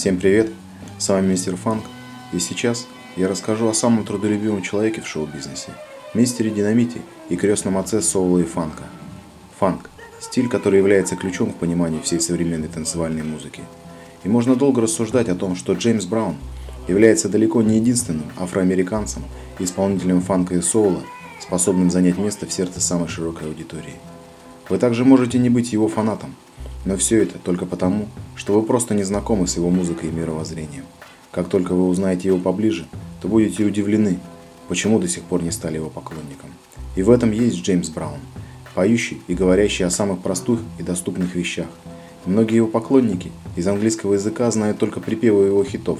Всем привет, с вами мистер Фанк, и сейчас я расскажу о самом трудолюбивом человеке в шоу-бизнесе, мистере Динамите и крестном отце соула и фанка. Фанк – стиль, который является ключом к пониманию всей современной танцевальной музыки. И можно долго рассуждать о том, что Джеймс Браун является далеко не единственным афроамериканцем исполнителем фанка и соула, способным занять место в сердце самой широкой аудитории. Вы также можете не быть его фанатом, но все это только потому, что вы просто не знакомы с его музыкой и мировоззрением. Как только вы узнаете его поближе, то будете удивлены, почему до сих пор не стали его поклонником. И в этом есть Джеймс Браун, поющий и говорящий о самых простых и доступных вещах. Многие его поклонники из английского языка знают только припевы его хитов.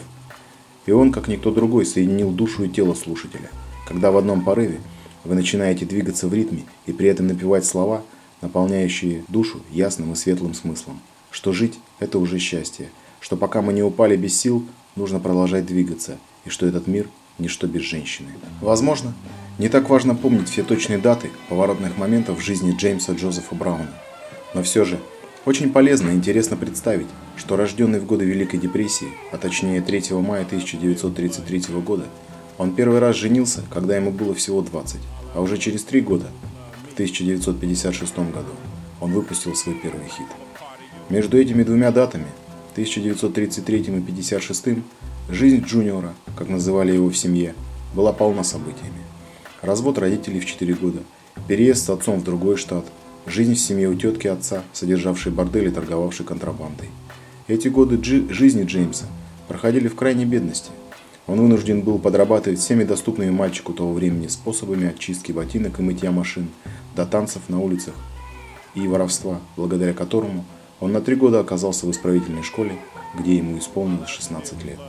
И он, как никто другой, соединил душу и тело слушателя. Когда в одном порыве вы начинаете двигаться в ритме и при этом напевать слова – наполняющие душу ясным и светлым смыслом, что жить – это уже счастье, что пока мы не упали без сил, нужно продолжать двигаться, и что этот мир – ничто без женщины. Возможно, не так важно помнить все точные даты поворотных моментов в жизни Джеймса Джозефа Брауна, но все же очень полезно и интересно представить, что рожденный в годы Великой депрессии, а точнее 3 мая 1933 года, он первый раз женился, когда ему было всего 20, а уже через три года 1956 году он выпустил свой первый хит. Между этими двумя датами, 1933 и 1956, жизнь Джуниора, как называли его в семье, была полна событиями. Развод родителей в 4 года, переезд с отцом в другой штат, жизнь в семье у тетки отца, содержавшей бордель и торговавшей контрабандой. Эти годы джи- жизни Джеймса проходили в крайней бедности. Он вынужден был подрабатывать всеми доступными мальчику того времени способами очистки ботинок и мытья машин, до танцев на улицах и воровства, благодаря которому он на три года оказался в исправительной школе, где ему исполнилось 16 лет.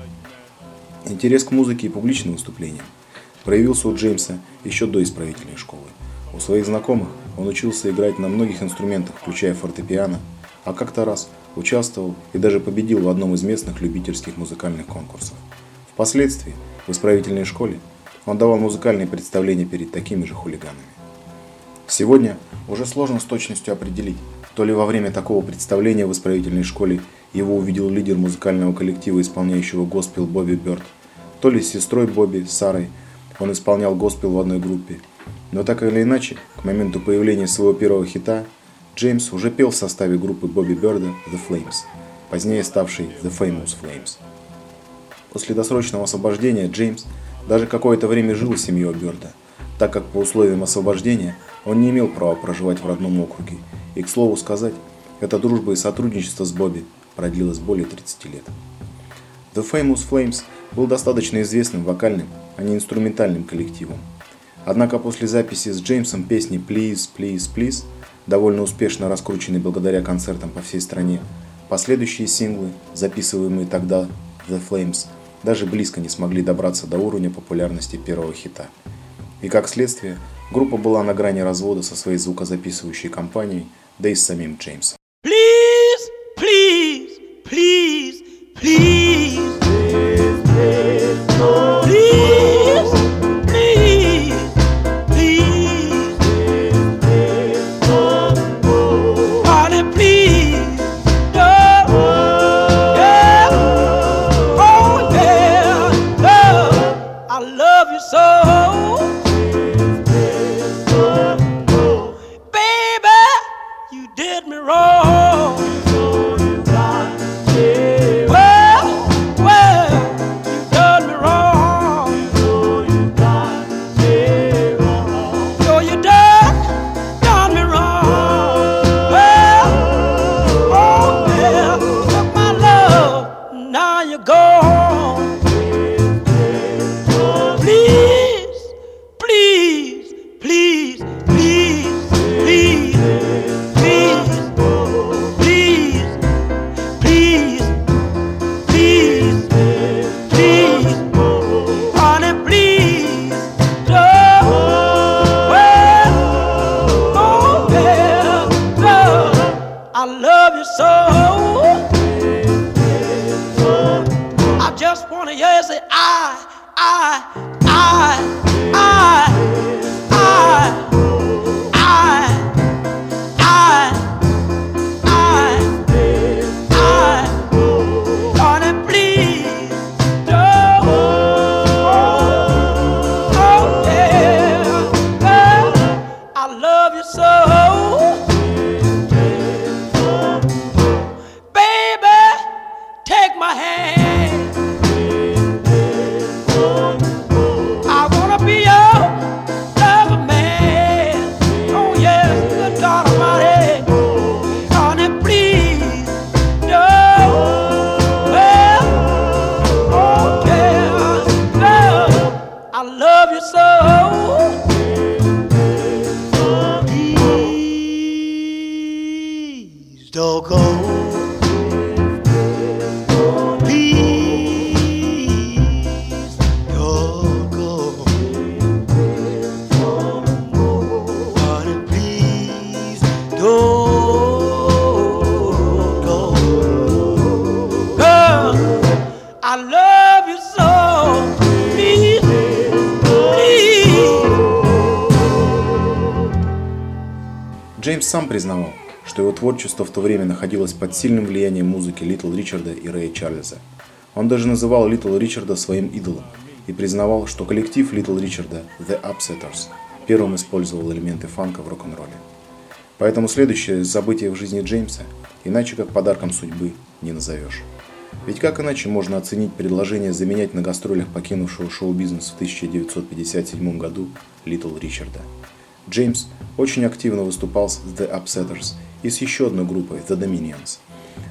Интерес к музыке и публичным выступлениям проявился у Джеймса еще до исправительной школы. У своих знакомых он учился играть на многих инструментах, включая фортепиано, а как-то раз участвовал и даже победил в одном из местных любительских музыкальных конкурсов. Впоследствии, в исправительной школе, он давал музыкальные представления перед такими же хулиганами. Сегодня уже сложно с точностью определить, то ли во время такого представления в исправительной школе его увидел лидер музыкального коллектива, исполняющего госпел Бобби Бёрд, то ли с сестрой Бобби, Сарой, он исполнял госпел в одной группе. Но так или иначе, к моменту появления своего первого хита, Джеймс уже пел в составе группы Бобби Бёрда The Flames, позднее ставшей The Famous Flames. После досрочного освобождения Джеймс даже какое-то время жил с семьей Бёрда, так как по условиям освобождения он не имел права проживать в родном округе, и, к слову сказать, эта дружба и сотрудничество с Бобби продлилось более 30 лет. The Famous Flames был достаточно известным вокальным, а не инструментальным коллективом. Однако после записи с Джеймсом песни Please, Please, Please, довольно успешно раскрученной благодаря концертам по всей стране, последующие синглы, записываемые тогда The Flames, даже близко не смогли добраться до уровня популярности первого хита. И как следствие, Группа была на грани развода со своей звукозаписывающей компанией, да и с самим Джеймсом. Please, So. Yes, I, I, I. сам признавал, что его творчество в то время находилось под сильным влиянием музыки Литл Ричарда и Рэя Чарльза. Он даже называл Литл Ричарда своим идолом и признавал, что коллектив Литл Ричарда The Upsetters первым использовал элементы фанка в рок-н-ролле. Поэтому следующее событие в жизни Джеймса иначе как подарком судьбы не назовешь. Ведь как иначе можно оценить предложение заменять на гастролях покинувшего шоу-бизнес в 1957 году Литл Ричарда? Джеймс очень активно выступал с The Upsetters и с еще одной группой The Dominions.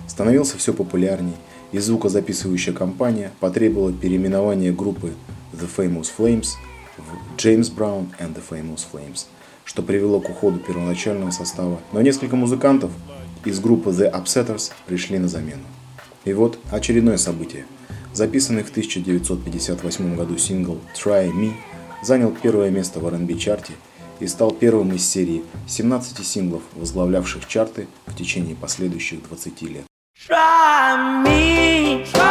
Становился все популярней, и звукозаписывающая компания потребовала переименования группы The Famous Flames в James Brown and the Famous Flames, что привело к уходу первоначального состава, но несколько музыкантов из группы The Upsetters пришли на замену. И вот очередное событие. Записанный в 1958 году сингл Try Me занял первое место в R&B чарте – и стал первым из серии 17 синглов, возглавлявших чарты в течение последующих 20 лет. Try me, try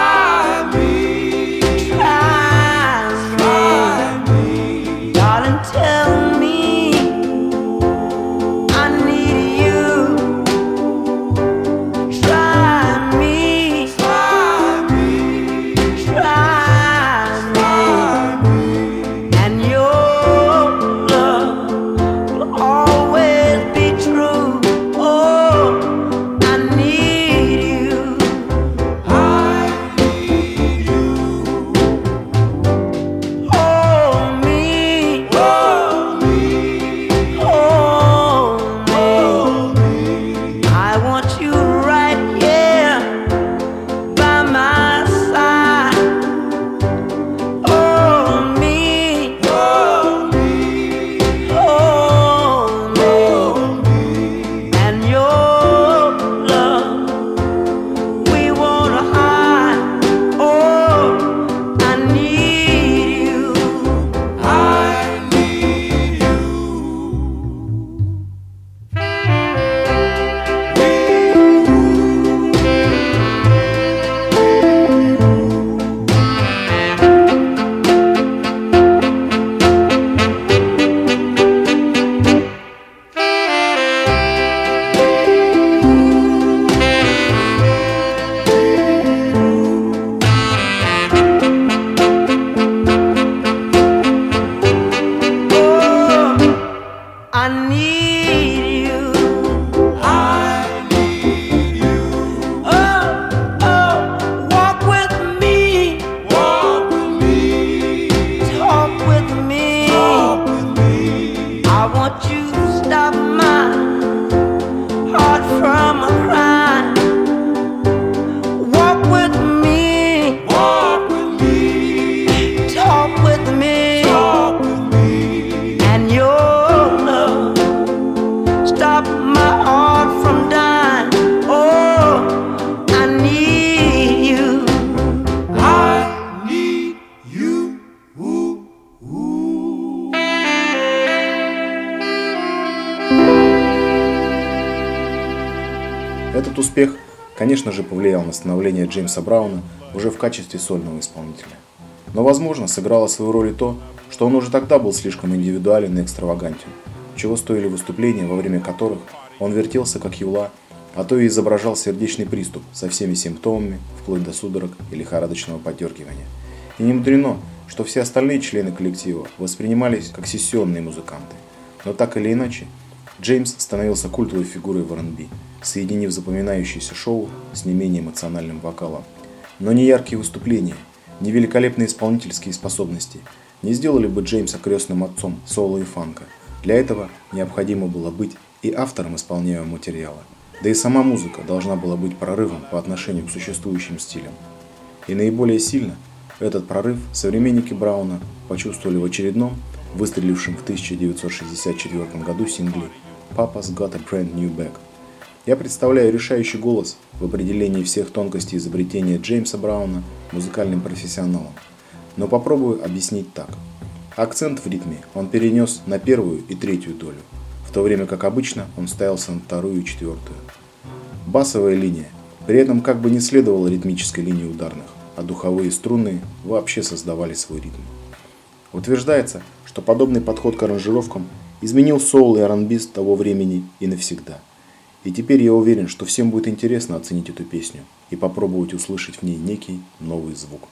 успех, конечно же, повлиял на становление Джеймса Брауна уже в качестве сольного исполнителя. Но, возможно, сыграло свою роль и то, что он уже тогда был слишком индивидуален и экстравагантен, чего стоили выступления, во время которых он вертелся как юла, а то и изображал сердечный приступ со всеми симптомами, вплоть до судорог и лихорадочного подергивания. И не мудрено, что все остальные члены коллектива воспринимались как сессионные музыканты. Но так или иначе, Джеймс становился культовой фигурой в R&B, соединив запоминающееся шоу с не менее эмоциональным вокалом. Но ни яркие выступления, ни великолепные исполнительские способности не сделали бы Джеймса крестным отцом соло и фанка. Для этого необходимо было быть и автором исполняемого материала. Да и сама музыка должна была быть прорывом по отношению к существующим стилям. И наиболее сильно этот прорыв современники Брауна почувствовали в очередном, выстрелившем в 1964 году сингле «Papa's Got a Brand New Bag». Я представляю решающий голос в определении всех тонкостей изобретения Джеймса Брауна музыкальным профессионалом. Но попробую объяснить так. Акцент в ритме он перенес на первую и третью долю, в то время как обычно он ставился на вторую и четвертую. Басовая линия при этом как бы не следовала ритмической линии ударных а духовые струны вообще создавали свой ритм. Утверждается, что подобный подход к аранжировкам изменил соул и R&B того времени и навсегда. И теперь я уверен, что всем будет интересно оценить эту песню и попробовать услышать в ней некий новый звук.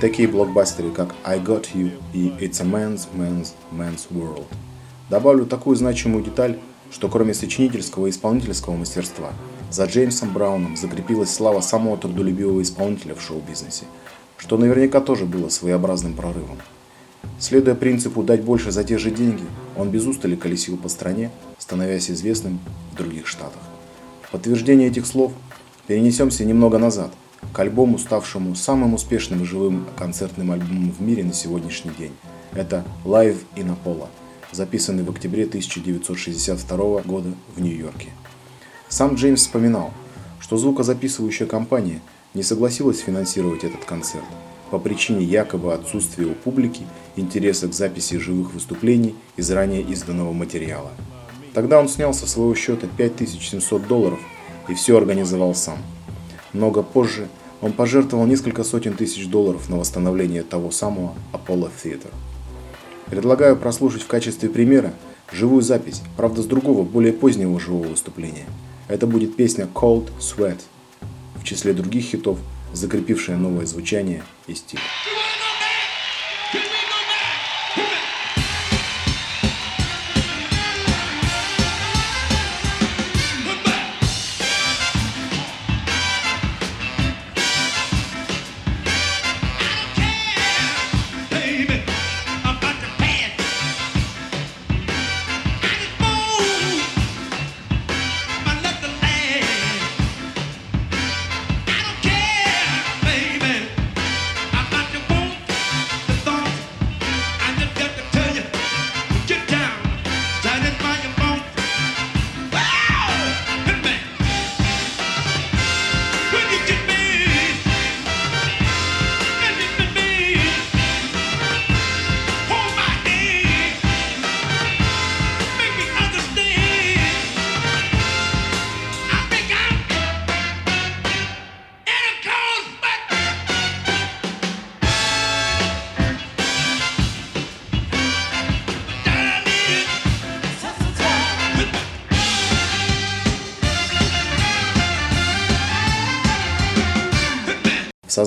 Такие блокбастеры, как I Got You и It's a Man's Man's Man's World. Добавлю такую значимую деталь, что кроме сочинительского и исполнительского мастерства, за Джеймсом Брауном закрепилась слава самого трудолюбивого исполнителя в шоу-бизнесе, что наверняка тоже было своеобразным прорывом. Следуя принципу «дать больше за те же деньги», он без устали колесил по стране, становясь известным в других штатах. В подтверждение этих слов перенесемся немного назад – к альбому, ставшему самым успешным живым концертным альбомом в мире на сегодняшний день. Это Live in Apollo, записанный в октябре 1962 года в Нью-Йорке. Сам Джеймс вспоминал, что звукозаписывающая компания не согласилась финансировать этот концерт по причине якобы отсутствия у публики интереса к записи живых выступлений из ранее изданного материала. Тогда он снял со своего счета 5700 долларов и все организовал сам – много позже он пожертвовал несколько сотен тысяч долларов на восстановление того самого Apollo Theater. Предлагаю прослушать в качестве примера живую запись, правда с другого, более позднего живого выступления. Это будет песня Cold Sweat, в числе других хитов, закрепившая новое звучание и стиль.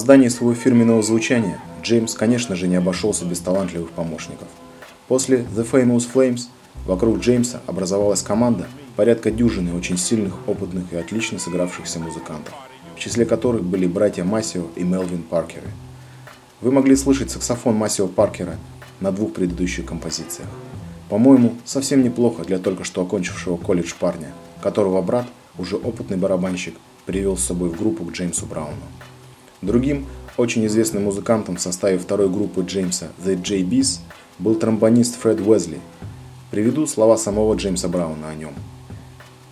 Создании своего фирменного звучания Джеймс, конечно же, не обошелся без талантливых помощников. После The Famous Flames вокруг Джеймса образовалась команда порядка дюжины очень сильных, опытных и отлично сыгравшихся музыкантов, в числе которых были братья Массио и Мелвин Паркеры. Вы могли слышать саксофон Массио Паркера на двух предыдущих композициях. По-моему, совсем неплохо для только что окончившего колледж парня, которого брат, уже опытный барабанщик, привел с собой в группу к Джеймсу Брауну. Другим, очень известным музыкантом в составе второй группы Джеймса The JBs был тромбонист Фред Уэзли. Приведу слова самого Джеймса Брауна о нем.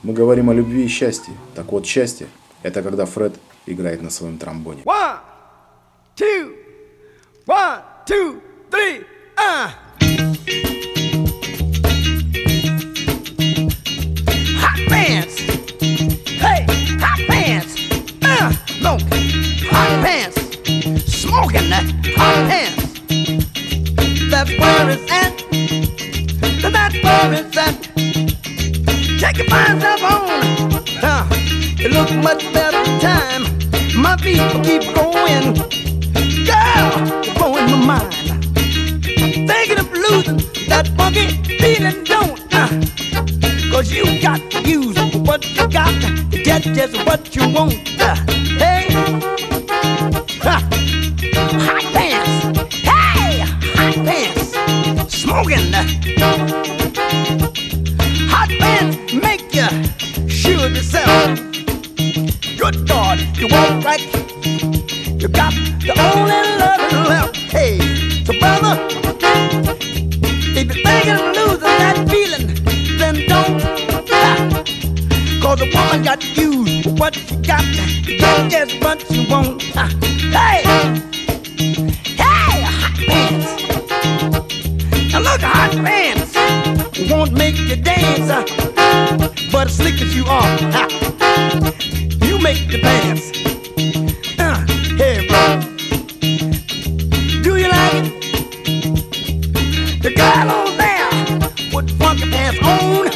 Мы говорим о любви и счастье. Так вот, счастье – это когда Фред играет на своем тромбоне. One, two, one, two, three, uh. Hot pants. Hey, hot pants. Uh, look, hot pants. Smoking that hot pants. That's where it's at. That's where it's at. Check your myself on. Uh, it looks much better time. My feet keep going. Girl, you're blowing my mind. Thinking of losing that funky feeling, don't uh, Cause you got to use what you got to get just what you want. Uh, woman got you what she got. Get just what you want. Ah, Hey, hey, hot pants. Now look, hot pants won't make you dance, uh, but as slick as you are, you make the dance. Uh, hey, bro, do you like it? The girl on there with funky pants on,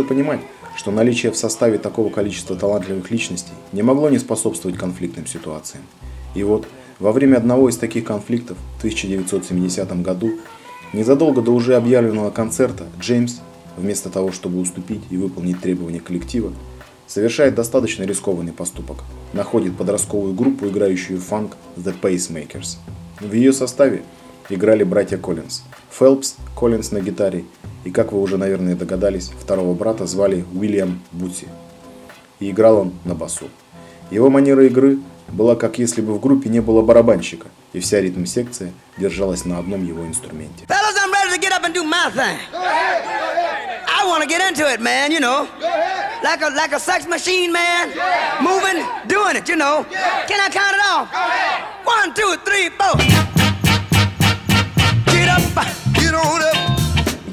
еще понимать, что наличие в составе такого количества талантливых личностей не могло не способствовать конфликтным ситуациям. И вот, во время одного из таких конфликтов в 1970 году, незадолго до уже объявленного концерта, Джеймс, вместо того, чтобы уступить и выполнить требования коллектива, совершает достаточно рискованный поступок. Находит подростковую группу, играющую фанк The Pacemakers. В ее составе играли братья Коллинз. Фелпс, Коллинз на гитаре и, как вы уже, наверное, догадались, второго брата звали Уильям Бутси. И играл он на басу. Его манера игры была как если бы в группе не было барабанщика, и вся ритм-секция держалась на одном его инструменте. I want to get into it, man, you know. Like a like a sex machine, man. Moving, doing it, you know. Can I count it off? One, two, three, four.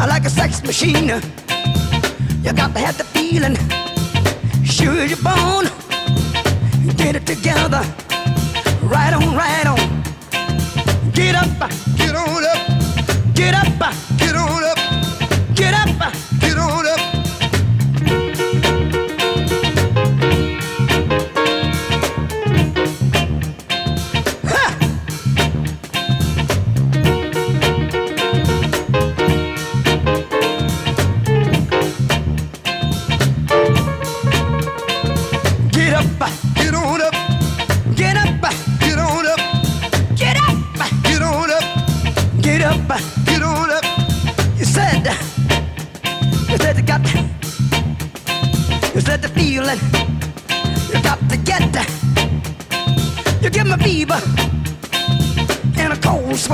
I like a sex machine. You got to have the feeling. Sure you're born. Get it together. Right on, right on. Get up. Get on up. Get up.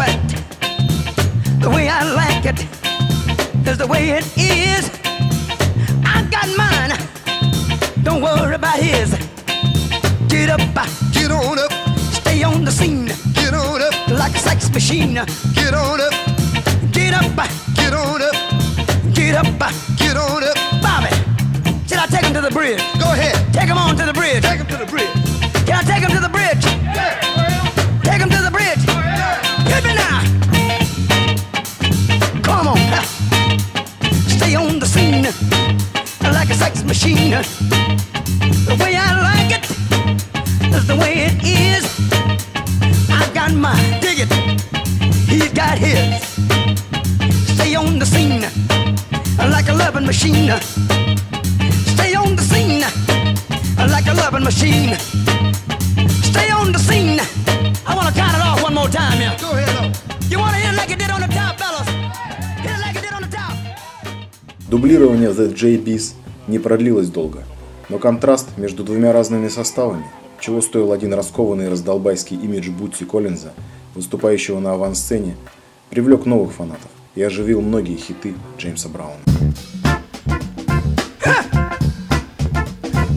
Cold. The way I like it is the way it is. I got mine. Don't worry about his. Get up, get on up, stay on the scene. Get on up, like a sex machine. Get on up, get up, get on up, get up, get on up. Bobby, should I take him to the bridge? Go ahead, take him on to the bridge. Take him to the bridge. Can I take him to the bridge? Yeah. Take him to the sex machine. The way I like it is the way it is. I got mine, dig it. He's got his. Stay on the scene like a loving machine. Stay on the scene like a loving machine. Stay on the scene. I want to count it off one more time here. Go ahead. You want to hit it like it did on the top, fellas? Hit it like it did on the top. Дублирование The J-Biz не продлилось долго, но контраст между двумя разными составами, чего стоил один раскованный раздолбайский имидж Бутси Коллинза, выступающего на авансцене, привлек новых фанатов и оживил многие хиты Джеймса Брауна.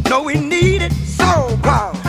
No, we need it so proud.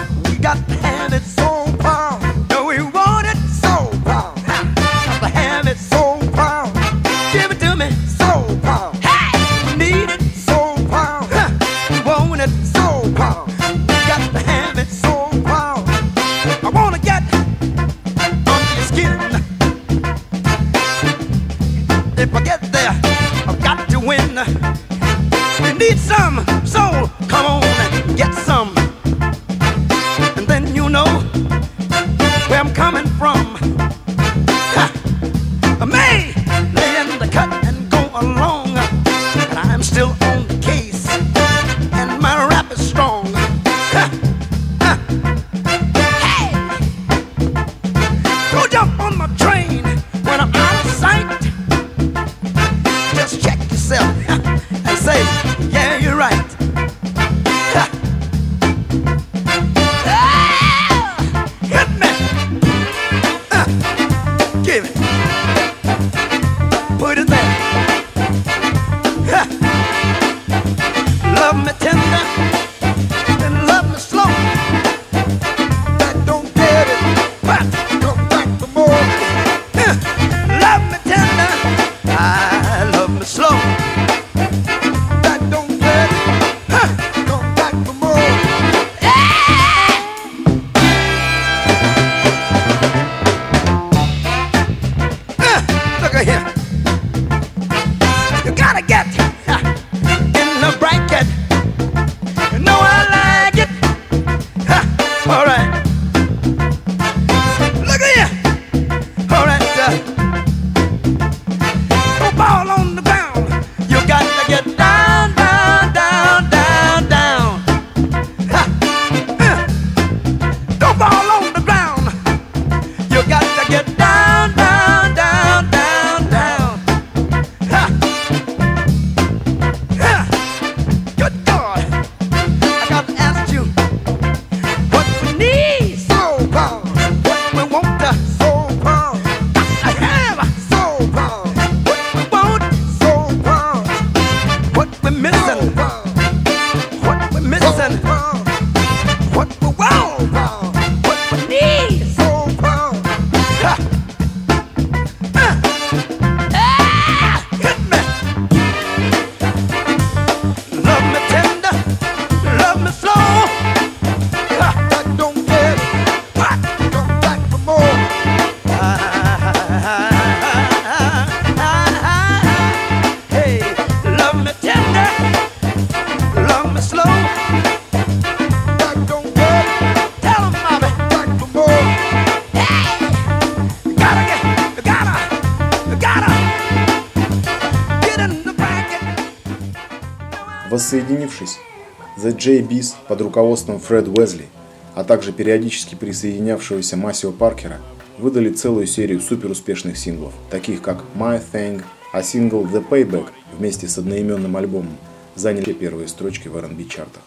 Под руководством Фред Уэзли, а также периодически присоединявшегося Масио Паркера, выдали целую серию суперуспешных синглов, таких как My Thing, а сингл The Payback вместе с одноименным альбомом заняли первые строчки в R&B чартах.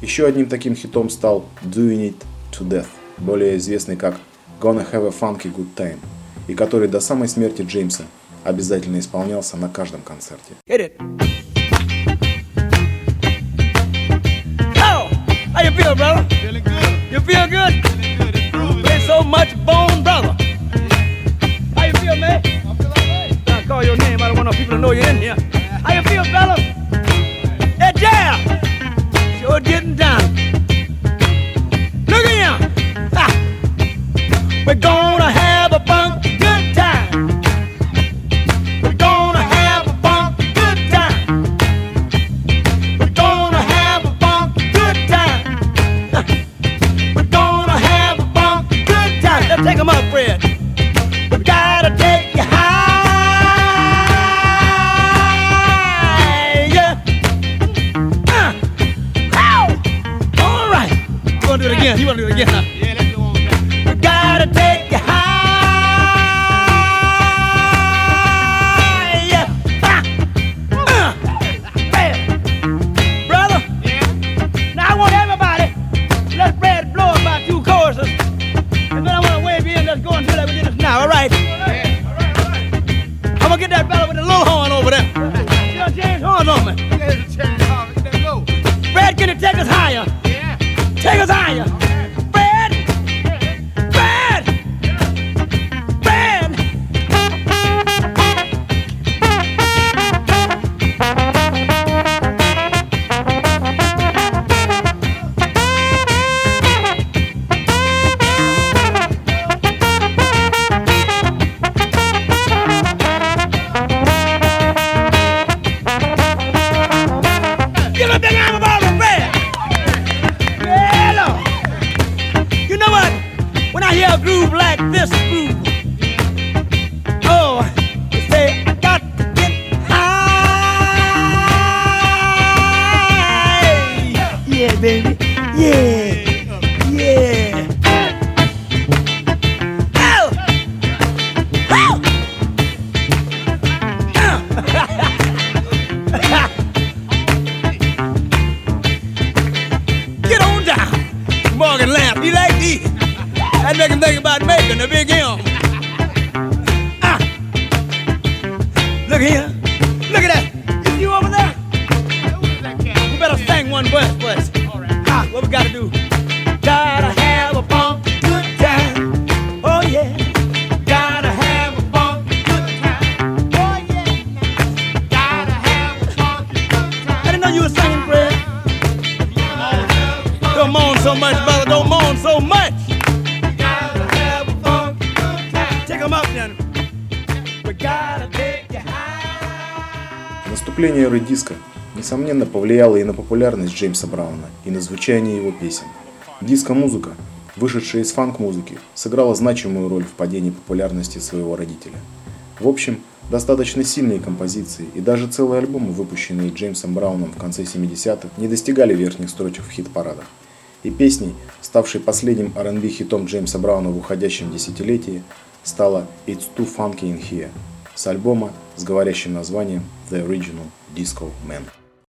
Еще одним таким хитом стал Doing It To Death, более известный как Gonna Have a Funky Good Time, и который до самой смерти Джеймса обязательно исполнялся на каждом концерте. Hit it. You feel, brother? Feeling good. You feel good? Feeling good. Grooving. Ain't so much bone, brother. How you feel, man? I feel alright. I call your name. I don't want no people to know you're in here. How you feel, fella? That jam sure getting down. Look at him. Ha. We're gonna have what we gotta do? Gotta have a funky good time. Oh yeah. Gotta have a funky good time. Oh yeah. Gotta have a funky good I time. didn't know you were singing, Fred. Don't moan so much, brother. Don't moan so much. Gotta have a funky good time. Take 'em up then. We gotta take you high. Наступление эры диска, несомненно, повлияло и на популярность Джеймса Брауна, и на звучание его песен. Диско-музыка, вышедшая из фанк-музыки, сыграла значимую роль в падении популярности своего родителя. В общем, достаточно сильные композиции и даже целые альбомы, выпущенные Джеймсом Брауном в конце 70-х, не достигали верхних строчек в хит-парадах. И песней, ставшей последним R&B хитом Джеймса Брауна в уходящем десятилетии, стала «It's Too Funky in Here» с альбома с говорящим названием «The Original Disco Man».